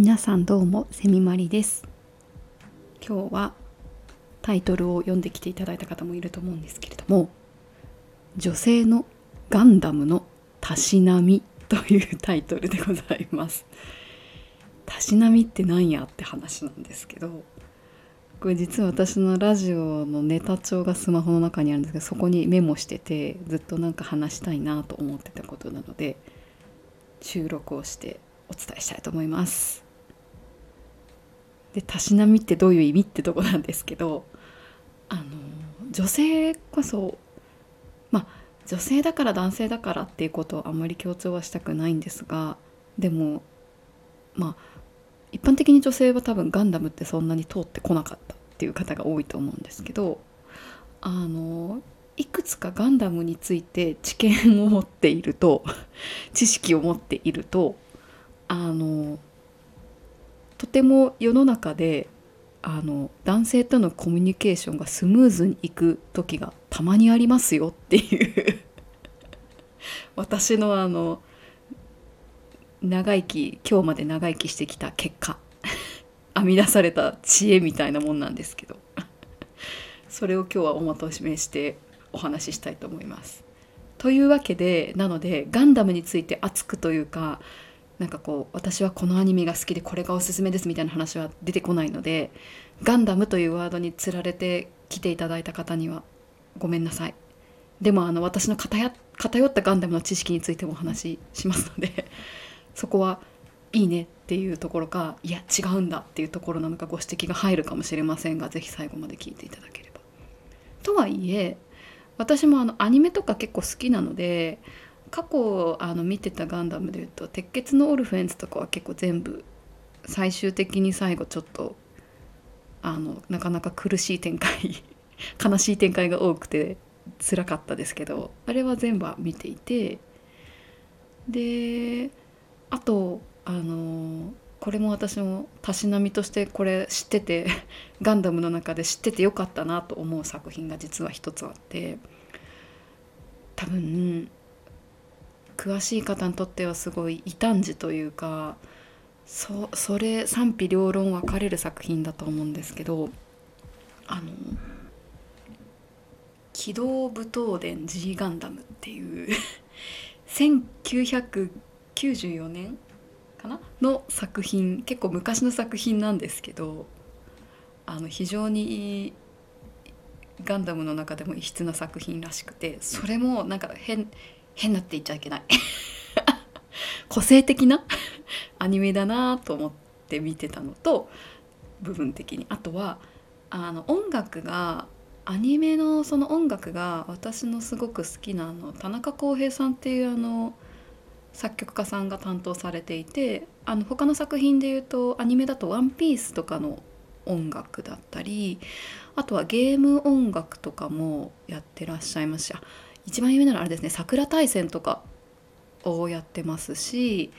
皆さんどうもセミマリです。今日はタイトルを読んできていただいた方もいると思うんですけれども女性のガンダムのたしなみというタイトルでございます。たしなみって何やって話なんですけどこれ実は私のラジオのネタ帳がスマホの中にあるんですけどそこにメモしててずっとなんか話したいなと思ってたことなので収録をしてお伝えしたいと思います。でたしなみってどういう意味ってとこなんですけどあの女性こそまあ女性だから男性だからっていうことをあんまり強調はしたくないんですがでもまあ一般的に女性は多分ガンダムってそんなに通ってこなかったっていう方が多いと思うんですけどあのいくつかガンダムについて知見を持っていると知識を持っているとあのとても世の中であの男性とのコミュニケーションがスムーズにいく時がたまにありますよ っていう。私のあの長生き今日まで長生きしてきた結果。編み出された知恵みたいなもんなんですけど。それを今日はおまとめしてお話ししたいと思います。というわけでなのでガンダムについて熱くというかなんかこう私はこのアニメが好きでこれがおすすめですみたいな話は出てこないのでガンダムというワードにつられて来ていただいた方にはごめんなさいでもあの私の偏ったガンダムの知識についてもお話ししますので そこはいいねっていうところかいや違うんだっていうところなのかご指摘が入るかもしれませんが是非最後まで聞いていただければ。とはいえ私もあのアニメとか結構好きなので過去あの見てたガンダムでいうと「鉄血のオルフェンズ」とかは結構全部最終的に最後ちょっとあのなかなか苦しい展開 悲しい展開が多くて辛かったですけどあれは全部は見ていてであとあのこれも私もたしなみとしてこれ知ってて ガンダムの中で知っててよかったなと思う作品が実は一つあって多分詳しい方にとってはすごい異端児というかそそれ賛否両論分かれる作品だと思うんですけどあの「機動武闘伝 G ガンダム」っていう1994年かなの作品結構昔の作品なんですけどあの非常にガンダムの中でも異質な作品らしくてそれもなんか変変なって言っちゃいけない。個性的な？アニメだなと思って見てたのと部分的に。あとはあの音楽がアニメのその音楽が私のすごく好きなあの田中康平さんっていうあの作曲家さんが担当されていてあの他の作品でいうとアニメだと「ワンピースとかの音楽だったりあとはゲーム音楽とかもやってらっしゃいました一番有名なのはあれですね桜大戦とかをやってますし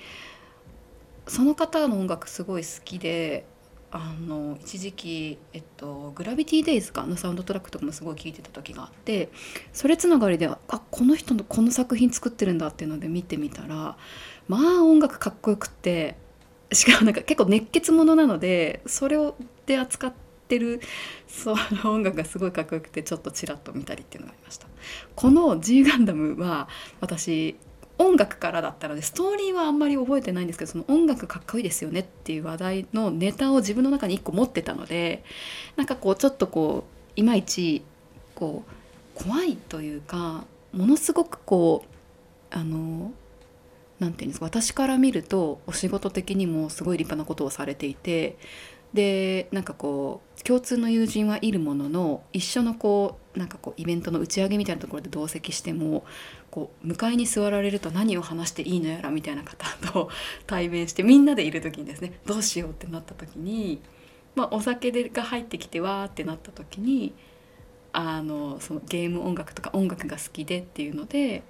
その方の音楽すごい好きであの一時期、えっと「グラビティ・デイズか」のサウンドトラックとかもすごい聴いてた時があってそれつながりであこの人のこの作品作ってるんだっていうので見てみたらまあ音楽かっこよくってしかもなんか結構熱血ものなのでそれをで扱ってるその音楽がすごいかっこよくてちょっとちらっと見たりっていうのがありました。この G ガンダムは私音楽からだったのでストーリーはあんまり覚えてないんですけどその音楽かっこいいですよねっていう話題のネタを自分の中に1個持ってたのでなんかこうちょっとこういまいちこう怖いというかものすごくこうあの何て言うんですか私から見るとお仕事的にもすごい立派なことをされていてでなんかこう共通の友人はいるものの一緒のこうなんかこうイベントの打ち上げみたいなところで同席してもこう向かいに座られると何を話していいのやらみたいな方と 対面してみんなでいる時にですねどうしようってなった時に、まあ、お酒が入ってきてわーってなった時にあのそのゲーム音楽とか音楽が好きでっていうので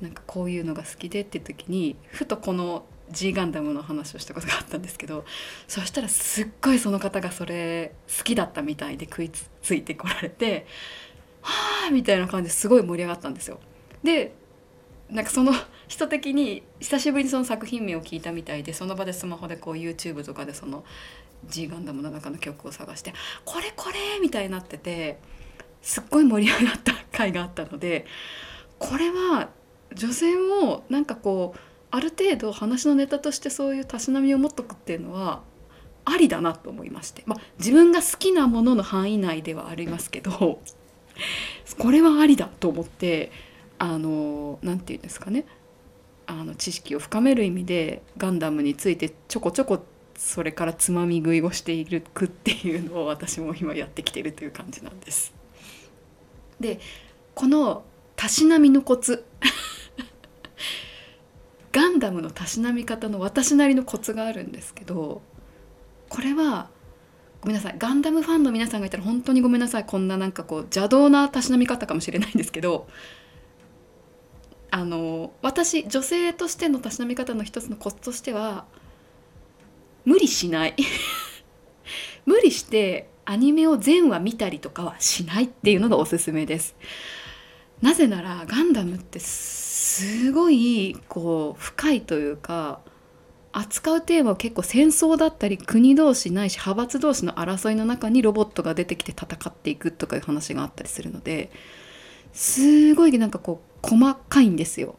なんかこういうのが好きでって時にふとこの G ガンダムの話をしたことがあったんですけどそしたらすっごいその方がそれ好きだったみたいで食いついてこられて「はあ」みたいな感じですごい盛り上がったんですよ。でなんかその人的に久しぶりにその作品名を聞いたみたいでその場でスマホでこう YouTube とかでその G ガンダムの中の曲を探して「これこれ!」みたいになっててすっごい盛り上がった回があったのでこれは女性もなんかこうある程度話のネタとしてそういうたしなみを持っとくっていうのはありだなと思いまして、まあ、自分が好きなものの範囲内ではありますけど これはありだと思ってあの何て言うんですかねあの知識を深める意味でガンダムについてちょこちょこそれからつまみ食いをしているくっていうのを私も今やってきてるという感じなんです。でこのたしなみのコツダムのたしなみ方の私なりのコツがあるんですけどこれはごめんなさい。ガンダムファンの皆さんがいたら本当にごめんなさい。こんななんかこう邪道なたしなみ方かもしれないんですけどあの私女性としてのたしなみ方の一つのコツとしては無理しない。無理してアニメを全話見たりとかはしないっていうのがおすすめです。なぜならガンダムってすごいこう深いというか扱うテーマは結構戦争だったり国同士ないし派閥同士の争いの中にロボットが出てきて戦っていくとかいう話があったりするのですごいなんかこう細かいんですよ。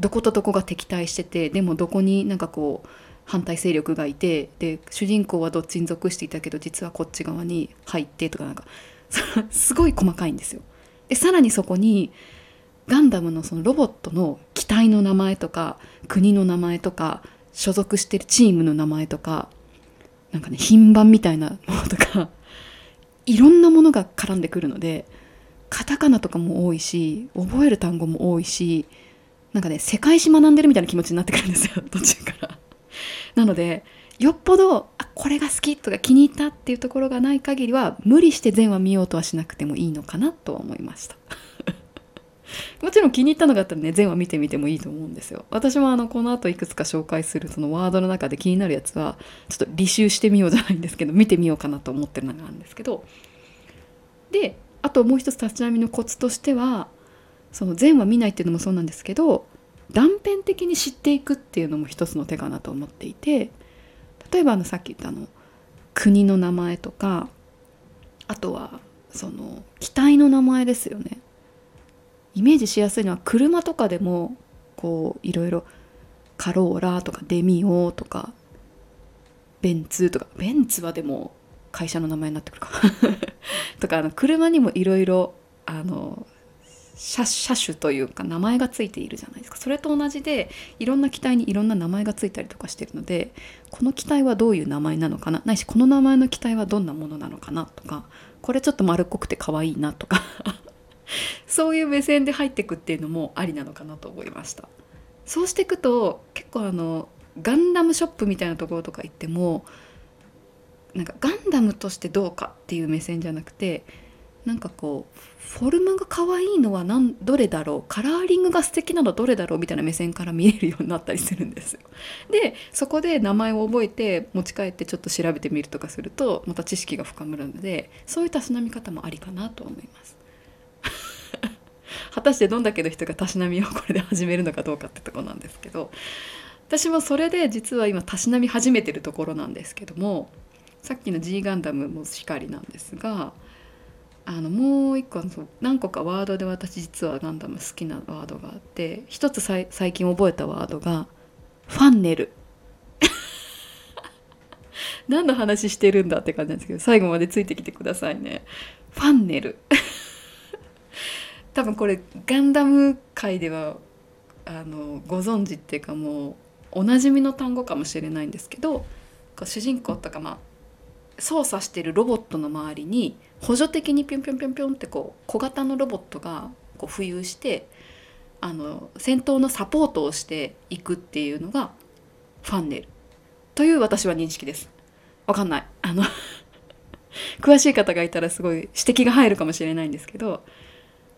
どことどこが敵対しててでもどこになんかこう反対勢力がいてで主人公はどっちに属していたけど実はこっち側に入ってとかなんか すごい細かいんですよ。でさらにそこにガンダムのそのロボットの機体の名前とか国の名前とか所属してるチームの名前とかなんかね品番みたいなものとか いろんなものが絡んでくるのでカタカナとかも多いし覚える単語も多いしなんかね世界史学んでるみたいな気持ちになってくるんですよ 途中から。なのでよっぽどあこれが好きとか気に入ったっていうところがない限りは無理して全話見ようとはしなくてもいいのかなとは思いましたもちろん気に入ったのがあったらね全話見てみてもいいと思うんですよ。私もあのこの後いくつか紹介するそのワードの中で気になるやつはちょっと履修してみようじゃないんですけど見てみようかなと思ってるのがあるんですけど。であともう一つ立ち並みのコツとしてはその全話見ないっていうのもそうなんですけど断片的に知っていくっていうのも一つの手かなと思っていて例えばあのさっき言ったあの国の名前とかあとはその機体の名前ですよね。イメージしやすいのは車とかでもこういろいろカローラとかデミオとかベンツとか。ベンツはでも会社の名前になってくるか とかあの車にもいろいろあの車種というか名前がついているじゃないですか。それと同じでいろんな機体にいろんな名前がついたりとかしてるのでこの機体はどういう名前なのかな。ないしこの名前の機体はどんなものなのかなとかこれちょっと丸っこくて可愛いなとか。そういう目線で入っていくっていうのもありなのかなと思いましたそうしていくと結構あのガンダムショップみたいなところとか行ってもなんかガンダムとしてどうかっていう目線じゃなくてなんかこうフォルムが可愛いのは何どれだろうカラーリングが素敵なのどれだろうみたいな目線から見えるようになったりするんですよ。でそこで名前を覚えて持ち帰ってちょっと調べてみるとかするとまた知識が深まるのでそういうたしなみ方もありかなと思います。果たしてどんだけの人がたしなみをこれで始めるのかどうかってとこなんですけど私もそれで実は今たしなみ始めてるところなんですけどもさっきの G ガンダムもしかりなんですがあのもう一個何個かワードで私実はガンダム好きなワードがあって一つ最近覚えたワードがファンネル。何の話してるんだって感じなんですけど最後までついてきてくださいね。ファンネル。多分これガンダム界ではあのご存知っていうかもうおなじみの単語かもしれないんですけど主人公とかまあ操作してるロボットの周りに補助的にピョンピョンピョンピョンってこう小型のロボットがこう浮遊してあの戦闘のサポートをしていくっていうのがファンネルという私は認識です。わかんない。あの 詳しい方がいたらすごい指摘が入るかもしれないんですけど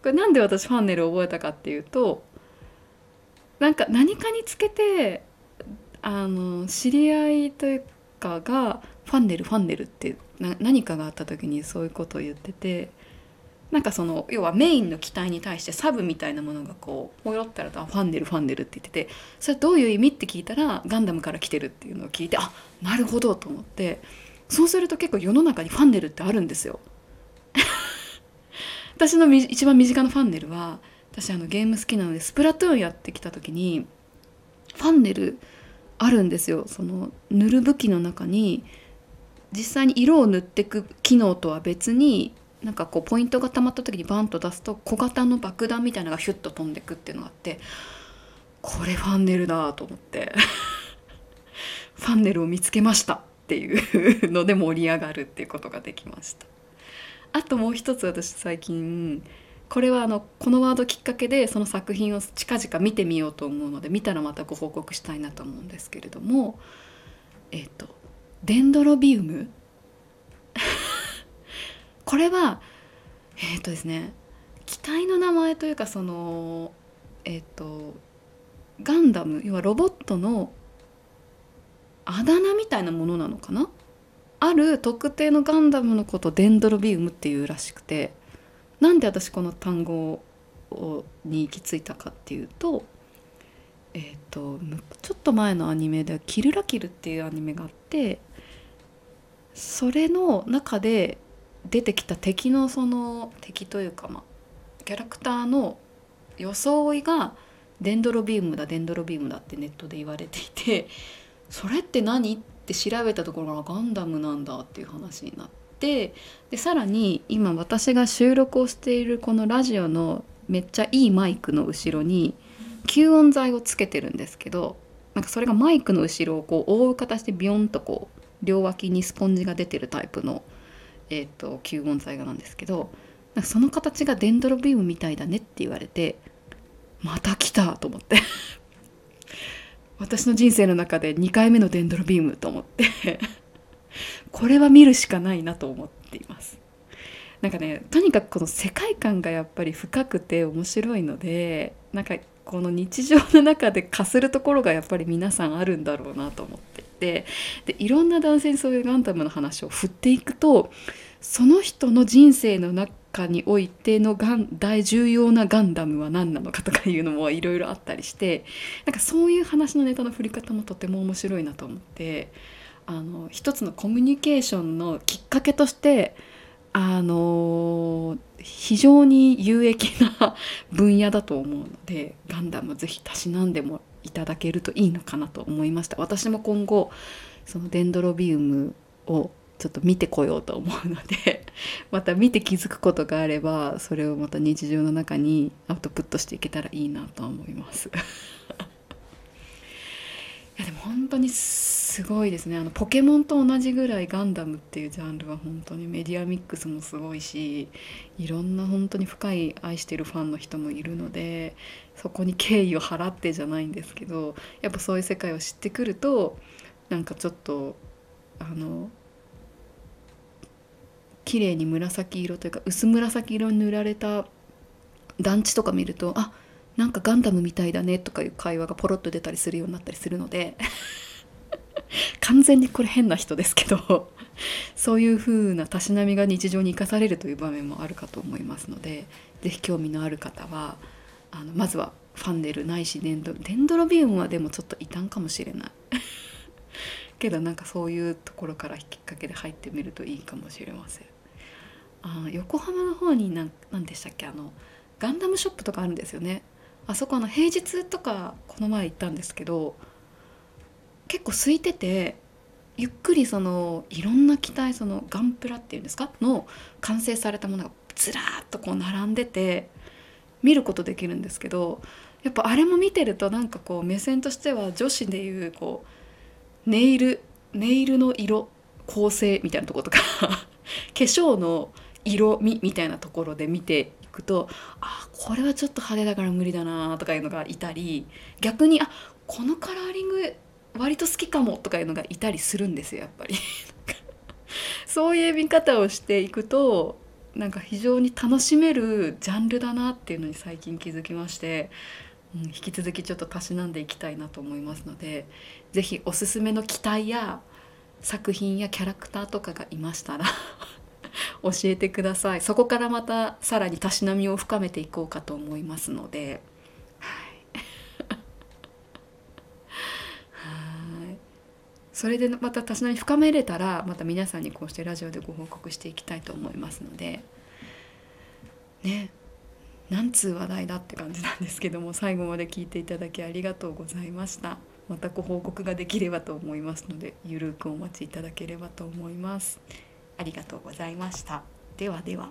これなんで私ファンネルを覚えたかっていうとなんか何かにつけてあの知り合いというかがファンネルファンネルって何かがあった時にそういうことを言っててなんかその要はメインの機体に対してサブみたいなものがこうポヨったらとファンネルファンネルって言っててそれどういう意味って聞いたらガンダムから来てるっていうのを聞いてあなるほどと思ってそうすると結構世の中にファンネルってあるんですよ。私の一番身近なファンネルは私あのゲーム好きなのでスプラトゥーンやってきた時にファンネルあるんですよ。その塗る武器の中に実際に色を塗っていく機能とは別になんかこうポイントがたまった時にバンと出すと小型の爆弾みたいなのがヒュッと飛んでくっていうのがあってこれファンネルだと思って ファンネルを見つけましたっていうので盛り上がるっていうことができました。あともう一つ私最近これはあのこのワードきっかけでその作品を近々見てみようと思うので見たらまたご報告したいなと思うんですけれどもえっ、とデンドロビウム？これはえっ、とですね機体の名前というかそのえっ、とガンダム要はロボットのあだ名みたいなものなのかな？ある特定のガンダムのことデンドロビウムっていうらしくてなんで私この単語に行き着いたかっていうとえっ、ー、とちょっと前のアニメで「キルラキル」っていうアニメがあってそれの中で出てきた敵のその敵というかまあキャラクターの装いがデンドロビウムだデンドロビウムだってネットで言われていてそれって何？って調べたところがガンダムなんだっていう話になってでさらに今私が収録をしているこのラジオのめっちゃいいマイクの後ろに吸音材をつけてるんですけどなんかそれがマイクの後ろをこう覆う形でビヨンとこう両脇にスポンジが出てるタイプの、えーと、吸音材がなんですけどなんかその形がデンドロビウムみたいだねって言われてまた来たと思って。私の人生の中で2回目のデンドロビウムと思ってこれは見るしかないなと思っています。なんかねとにかくこの世界観がやっぱり深くて面白いのでなんかこの日常の中でかするところがやっぱり皆さんあるんだろうなと思っていてでいろんな男性にそういうガンダムの話を振っていくとその人の人生の中においてのガン大重要なガンダムは何なのかとかいうのもいろいろあったりしてなんかそういう話のネタの振り方もとても面白いなと思ってあの一つのコミュニケーションのきっかけとしてあの非常に有益な分野だと思うのでガンダムぜひたしなんでもいただけるといいのかなと思いました。私も今後そのデンドロビウムをちょっと見てこようと思うので また見て気づくことがあればそれをまた日常の中にアウトプットしていけたらいいなと思います。いやでも本当にすごいですね。あのポケモンと同じぐらいガンダムっていうジャンルは本当にメディアミックスもすごいしいろんな本当に深い愛してるファンの人もいるのでそこに敬意を払ってじゃないんですけどやっぱそういう世界を知ってくるとなんかちょっとあの綺麗に紫色というか薄紫色に塗られた団地とか見るとあなんかガンダムみたいだねとかいう会話がポロッと出たりするようになったりするので 完全にこれ変な人ですけど そういう風なたしなみが日常に生かされるという場面もあるかと思いますので是非興味のある方はあのまずはファンネルないしデンドデンドロビウムはでもちょっと異端かもしれない。けどなんかそういうところからきっかけで入ってみるといいかもしれません。あ横浜の方に何でしたっけ？あのガンダムショップとかあるんですよね。あそこの平日とかこの前行ったんですけど結構空いててゆっくりそのいろんな機体そのガンプラっていうんですか？の完成されたものがずらーっとこう並んでて見ることできるんですけどやっぱあれも見てるとなんかこう目線としては女子でいうこうネイルネイルの色構成みたいなとことか化粧の色味みたいなところで見ていくとあこれはちょっと派手だから無理だなとかいうのがいたり逆にあこのカラーリング割と好きかもとかいうのがいたりするんですよやっぱり。そういう見方をしていくとなんか非常に楽しめるジャンルだなっていうのに最近気づきまして、うん、引き続きちょっとたしなんでいきたいなと思いますので是非おすすめの機体や作品やキャラクターとかがいましたら教えてください。そこからまたさらにたしなみを深めていこうかと思いますので。はい。それでまたたしなみ深めれたらまた皆さんにこうしてラジオでご報告していきたいと思いますので。ね。何通話題だって感じなんですけども最後まで聞いていただきありがとうございました。またご報告ができればと思いますのでゆるくお待ちいただければと思います。ありがとうございました。ではでは。